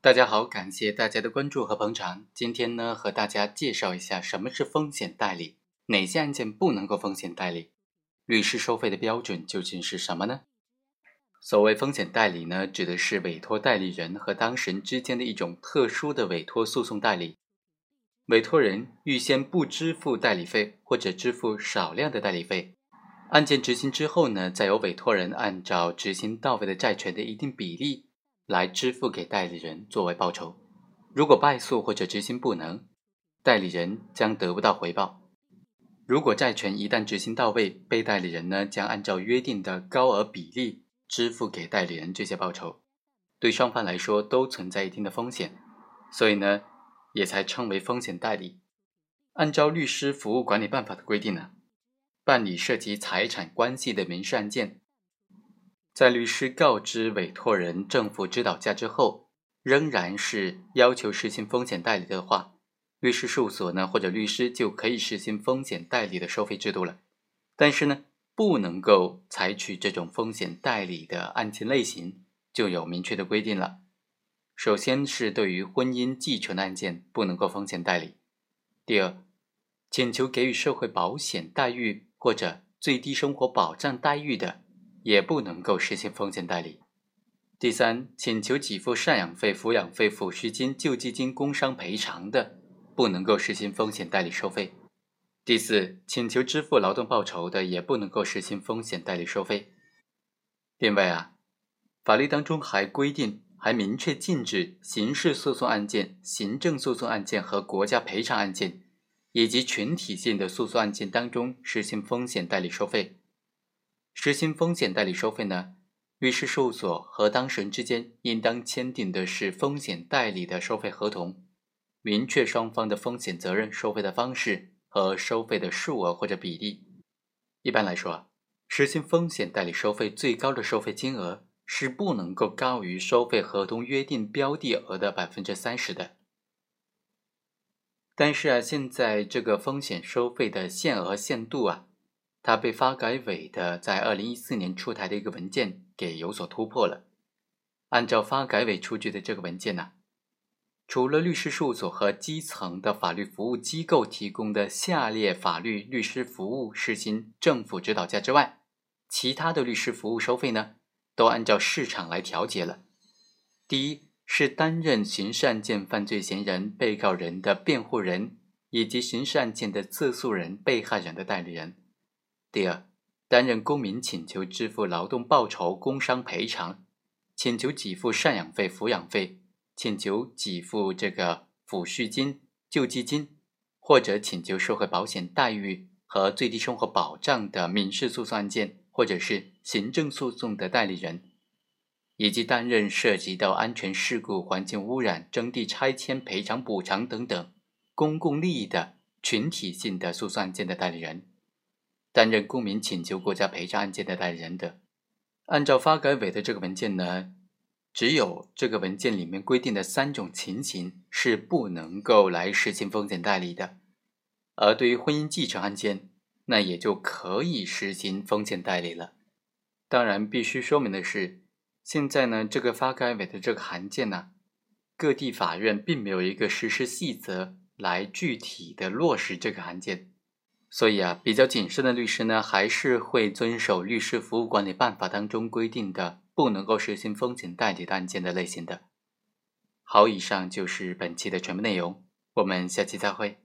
大家好，感谢大家的关注和捧场。今天呢，和大家介绍一下什么是风险代理，哪些案件不能够风险代理，律师收费的标准究竟是什么呢？所谓风险代理呢，指的是委托代理人和当事人之间的一种特殊的委托诉讼代理。委托人预先不支付代理费，或者支付少量的代理费，案件执行之后呢，再由委托人按照执行到位的债权的一定比例。来支付给代理人作为报酬。如果败诉或者执行不能，代理人将得不到回报。如果债权一旦执行到位，被代理人呢将按照约定的高额比例支付给代理人这些报酬。对双方来说都存在一定的风险，所以呢也才称为风险代理。按照律师服务管理办法的规定呢，办理涉及财产关系的民事案件。在律师告知委托人政府指导价之后，仍然是要求实行风险代理的话，律师事务所呢或者律师就可以实行风险代理的收费制度了。但是呢，不能够采取这种风险代理的案件类型就有明确的规定了。首先是对于婚姻继承的案件不能够风险代理。第二，请求给予社会保险待遇或者最低生活保障待遇的。也不能够实行风险代理。第三，请求给付赡养费、抚养费、抚恤金、救济金、工伤赔偿的，不能够实行风险代理收费。第四，请求支付劳动报酬的，也不能够实行风险代理收费。另外啊，法律当中还规定，还明确禁止刑事诉讼案件、行政诉讼案件和国家赔偿案件，以及群体性的诉讼案件当中实行风险代理收费。实行风险代理收费呢？律师事务所和当事人之间应当签订的是风险代理的收费合同，明确双方的风险责任、收费的方式和收费的数额或者比例。一般来说啊，实行风险代理收费最高的收费金额是不能够高于收费合同约定标的额的百分之三十的。但是啊，现在这个风险收费的限额限度啊。它被发改委的在二零一四年出台的一个文件给有所突破了。按照发改委出具的这个文件呢，除了律师事务所和基层的法律服务机构提供的下列法律律师服务实行政府指导价之外，其他的律师服务收费呢，都按照市场来调节了。第一是担任刑事案件犯罪嫌疑人、被告人的辩护人以及刑事案件的自诉人、被害人的代理人。第二，担任公民请求支付劳动报酬、工伤赔偿，请求给付赡养费、抚养费，请求给付这个抚恤金、救济金，或者请求社会保险待遇和最低生活保障的民事诉讼案件，或者是行政诉讼的代理人，以及担任涉及到安全事故、环境污染、征地拆迁赔偿补偿等等公共利益的群体性的诉讼案件的代理人。担任公民请求国家赔偿案件的代理人的，按照发改委的这个文件呢，只有这个文件里面规定的三种情形是不能够来实行风险代理的，而对于婚姻继承案件，那也就可以实行风险代理了。当然，必须说明的是，现在呢，这个发改委的这个函件呢，各地法院并没有一个实施细则来具体的落实这个函件。所以啊，比较谨慎的律师呢，还是会遵守《律师服务管理办法》当中规定的不能够实行风险代理的案件的类型的。好，以上就是本期的全部内容，我们下期再会。